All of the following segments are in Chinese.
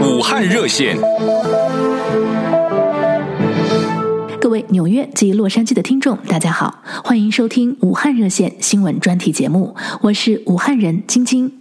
武汉热线，各位纽约及洛杉矶的听众，大家好，欢迎收听武汉热线新闻专题节目，我是武汉人晶晶。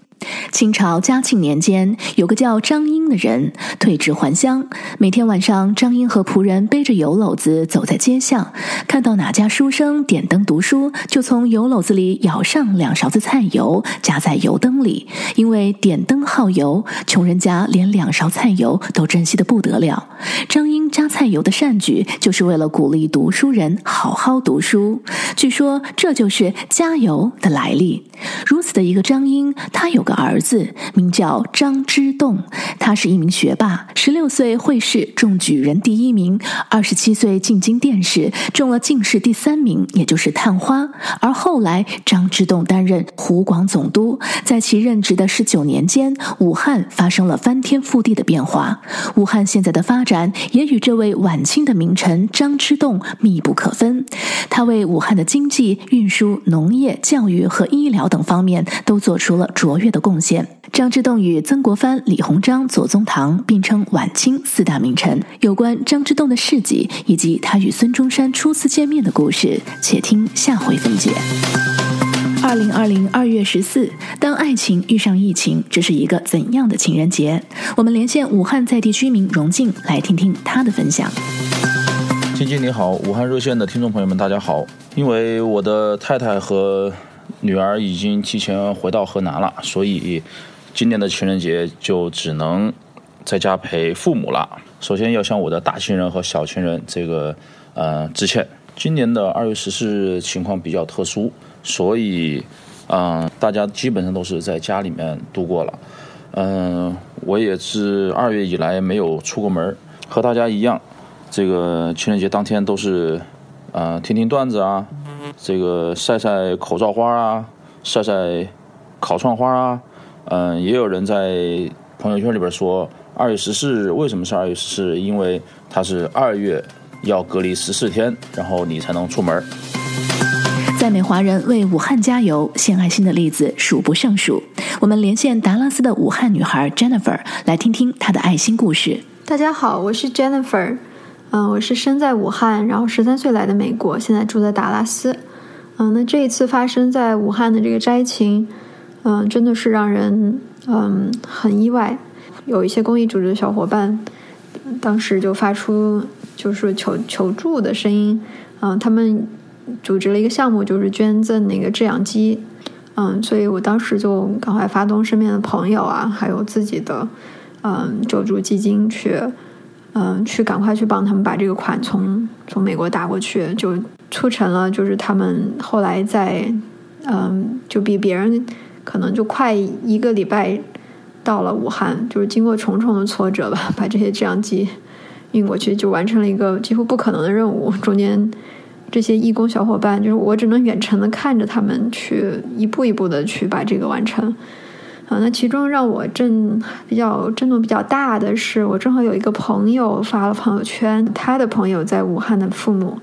清朝嘉庆年间，有个叫张英的人退职还乡。每天晚上，张英和仆人背着油篓子走在街巷，看到哪家书生点灯读书，就从油篓子里舀上两勺子菜油，加在油灯里。因为点灯耗油，穷人家连两勺菜油都珍惜得不得了。张英加菜油的善举，就是为了鼓励读书人好好读书。据说这就是加油的来历。如此的一个张英，他有个儿子，名叫张之洞。他是一名学霸，十六岁会试中举人第一名，二十七岁进京殿试中了进士第三名，也就是探花。而后来，张之洞担任湖广总督，在其任职的十九年间，武汉发生了翻天覆地的变化。武汉现在的发展也与这位晚清的名臣张之洞密不可分。他为武汉的经济、运输、农业、教育和医疗等方面都做出了卓越的贡献。张之洞与曾国藩、李鸿章、左宗棠并称晚清四大名臣。有关张之洞的事迹以及他与孙中山初次见面的故事，且听下回分解。二零二零二月十四，当爱情遇上疫情，这是一个怎样的情人节？我们连线武汉在地居民荣静，来听听他的分享。晶晶你好，武汉热线的听众朋友们，大家好。因为我的太太和女儿已经提前回到河南了，所以今年的情人节就只能在家陪父母了。首先要向我的大情人和小情人这个呃致歉。今年的二月十四日情况比较特殊，所以嗯、大家基本上都是在家里面度过了。嗯、我也是二月以来没有出过门，和大家一样，这个情人节当天都是。呃，听听段子啊，这个晒晒口罩花啊，晒晒烤串花啊，嗯、呃，也有人在朋友圈里边说，二月十四日为什么是二月十四日？因为它是二月要隔离十四天，然后你才能出门。在美华人为武汉加油献爱心的例子数不胜数。我们连线达拉斯的武汉女孩 Jennifer 来听听她的爱心故事。大家好，我是 Jennifer。嗯，我是生在武汉，然后十三岁来的美国，现在住在达拉斯。嗯，那这一次发生在武汉的这个灾情，嗯，真的是让人嗯很意外。有一些公益组织的小伙伴，当时就发出就是求求助的声音。嗯，他们组织了一个项目，就是捐赠那个制氧机。嗯，所以我当时就赶快发动身边的朋友啊，还有自己的嗯救助基金去。嗯，去赶快去帮他们把这个款从从美国打过去，就促成了，就是他们后来在，嗯，就比别人可能就快一个礼拜到了武汉，就是经过重重的挫折吧，把这些制氧机运过去，就完成了一个几乎不可能的任务。中间这些义工小伙伴，就是我只能远程的看着他们去一步一步的去把这个完成。啊，那其中让我震比较震动比较大的是，我正好有一个朋友发了朋友圈，他的朋友在武汉的父母，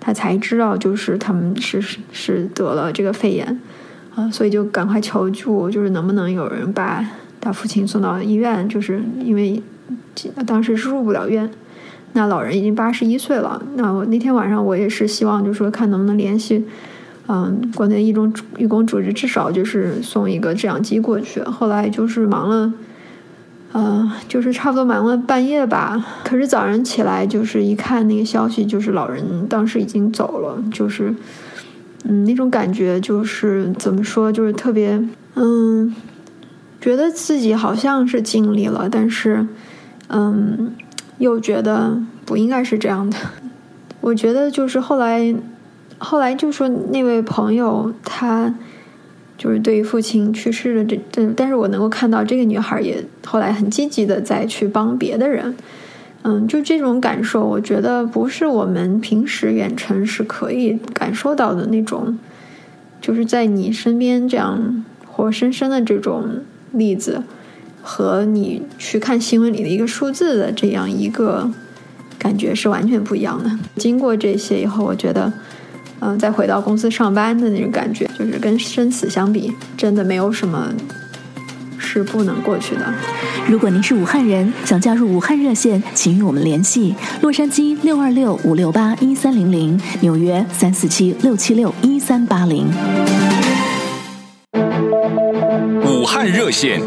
他才知道就是他们是是得了这个肺炎，啊，所以就赶快求助，就是能不能有人把他父亲送到医院，就是因为当时是入不了院，那老人已经八十一岁了，那我那天晚上我也是希望，就是说看能不能联系。嗯，国内一种义工组织至少就是送一个制氧机过去。后来就是忙了，呃，就是差不多忙了半夜吧。可是早上起来就是一看那个消息，就是老人当时已经走了。就是，嗯，那种感觉就是怎么说，就是特别，嗯，觉得自己好像是尽力了，但是，嗯，又觉得不应该是这样的。我觉得就是后来。后来就说那位朋友，他就是对于父亲去世的这这，但是我能够看到这个女孩也后来很积极的再去帮别的人，嗯，就这种感受，我觉得不是我们平时远程是可以感受到的那种，就是在你身边这样活生生的这种例子，和你去看新闻里的一个数字的这样一个感觉是完全不一样的。经过这些以后，我觉得。嗯，再回到公司上班的那种感觉，就是跟生死相比，真的没有什么是不能过去的。如果您是武汉人，想加入武汉热线，请与我们联系：洛杉矶六二六五六八一三零零，纽约三四七六七六一三八零。武汉热线。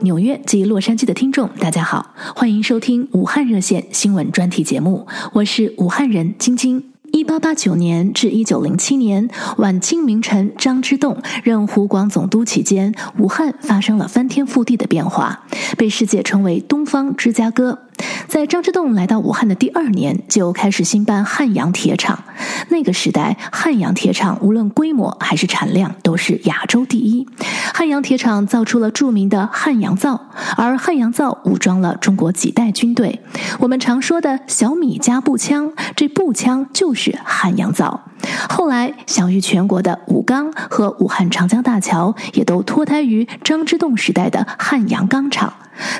纽约及洛杉矶的听众，大家好，欢迎收听武汉热线新闻专题节目，我是武汉人晶晶。一八八九年至一九零七年，晚清名臣张之洞任湖广总督期间，武汉发生了翻天覆地的变化，被世界称为“东方芝加哥”。在张之洞来到武汉的第二年，就开始兴办汉阳铁厂。那个时代，汉阳铁厂无论规模还是产量都是亚洲第一。汉阳铁厂造出了著名的汉阳造，而汉阳造武装了中国几代军队。我们常说的小米加步枪，这步枪就是汉阳造。后来享誉全国的武钢和武汉长江大桥，也都脱胎于张之洞时代的汉阳钢厂。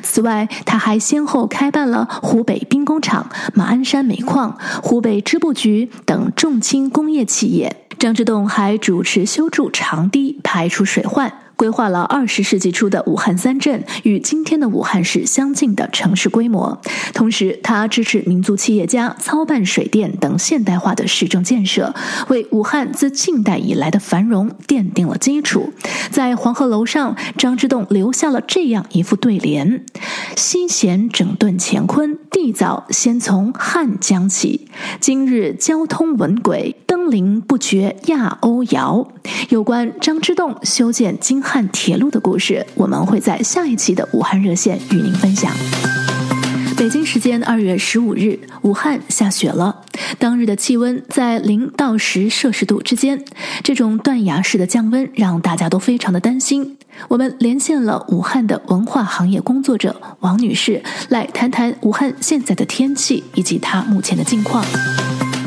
此外，他还先后开办了湖北兵工厂、马鞍山煤矿、湖北织布局等重轻工业企业。张之洞还主持修筑长堤，排除水患。规划了二十世纪初的武汉三镇，与今天的武汉市相近的城市规模。同时，他支持民族企业家操办水电等现代化的市政建设，为武汉自近代以来的繁荣奠定了基础。在黄鹤楼上，张之洞留下了这样一副对联：“西贤整顿乾坤，地早先从汉江起。今日交通文轨，登临不绝亚欧遥。”有关张之洞修建京汉铁路的故事，我们会在下一期的武汉热线与您分享。北京时间二月十五日，武汉下雪了，当日的气温在零到十摄氏度之间，这种断崖式的降温让大家都非常的担心。我们连线了武汉的文化行业工作者王女士，来谈谈武汉现在的天气以及她目前的近况。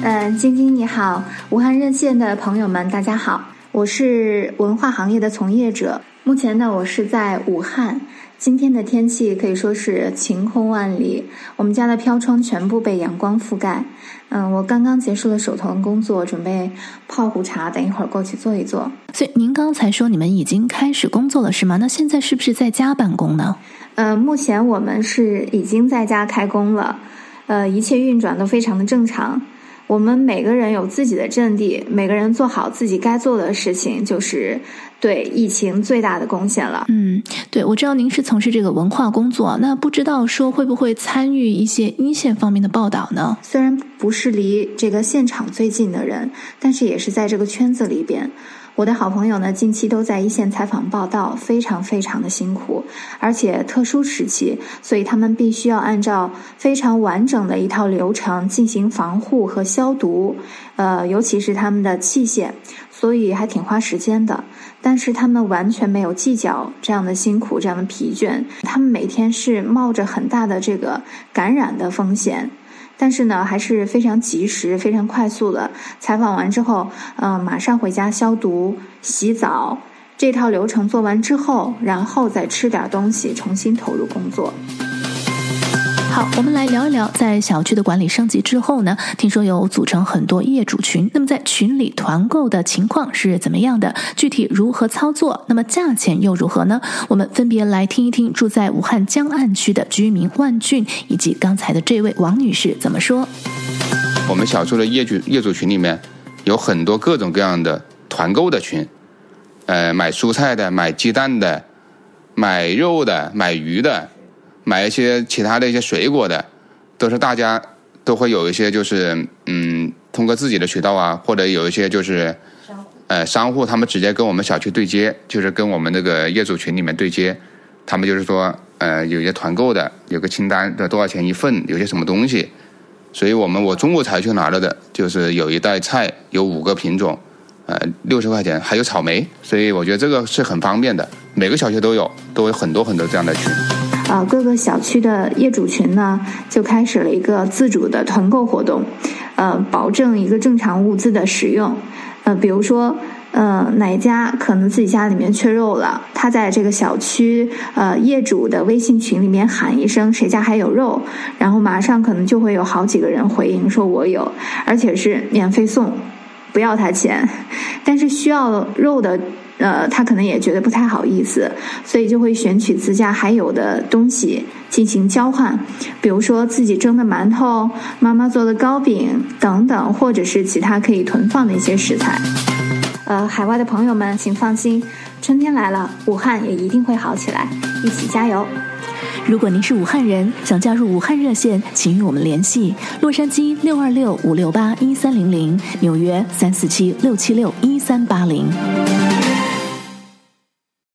嗯，晶晶你好，武汉热线的朋友们，大家好。我是文化行业的从业者，目前呢，我是在武汉。今天的天气可以说是晴空万里，我们家的飘窗全部被阳光覆盖。嗯，我刚刚结束了手头的工作，准备泡壶茶，等一会儿过去坐一坐。所以您刚才说你们已经开始工作了，是吗？那现在是不是在家办公呢？呃，目前我们是已经在家开工了，呃，一切运转都非常的正常。我们每个人有自己的阵地，每个人做好自己该做的事情，就是对疫情最大的贡献了。嗯，对，我知道您是从事这个文化工作，那不知道说会不会参与一些一线方面的报道呢？虽然不是离这个现场最近的人，但是也是在这个圈子里边。我的好朋友呢，近期都在一线采访报道，非常非常的辛苦，而且特殊时期，所以他们必须要按照非常完整的一套流程进行防护和消毒，呃，尤其是他们的器械，所以还挺花时间的。但是他们完全没有计较这样的辛苦，这样的疲倦，他们每天是冒着很大的这个感染的风险。但是呢，还是非常及时、非常快速的采访完之后，嗯、马上回家消毒、洗澡，这套流程做完之后，然后再吃点东西，重新投入工作。好，我们来聊一聊，在小区的管理升级之后呢，听说有组成很多业主群。那么在群里团购的情况是怎么样的？具体如何操作？那么价钱又如何呢？我们分别来听一听住在武汉江岸区的居民万俊以及刚才的这位王女士怎么说。我们小区的业主业主群里面有很多各种各样的团购的群，呃，买蔬菜的，买鸡蛋的，买肉的，买鱼的。买一些其他的一些水果的，都是大家都会有一些就是嗯，通过自己的渠道啊，或者有一些就是呃商户，他们直接跟我们小区对接，就是跟我们那个业主群里面对接，他们就是说呃有些团购的，有个清单的多少钱一份，有些什么东西，所以我们我中午才去拿了的，就是有一袋菜，有五个品种，呃六十块钱，还有草莓，所以我觉得这个是很方便的，每个小区都有，都有很多很多这样的群。呃，各个小区的业主群呢，就开始了一个自主的团购活动，呃，保证一个正常物资的使用。呃，比如说，呃，哪家可能自己家里面缺肉了，他在这个小区呃业主的微信群里面喊一声“谁家还有肉”，然后马上可能就会有好几个人回应说“我有”，而且是免费送。不要他钱，但是需要肉的，呃，他可能也觉得不太好意思，所以就会选取自家还有的东西进行交换，比如说自己蒸的馒头、妈妈做的糕饼等等，或者是其他可以囤放的一些食材。呃，海外的朋友们，请放心，春天来了，武汉也一定会好起来，一起加油！如果您是武汉人，想加入武汉热线，请与我们联系：洛杉矶六二六五六八一三零零，纽约三四七六七六一三八零。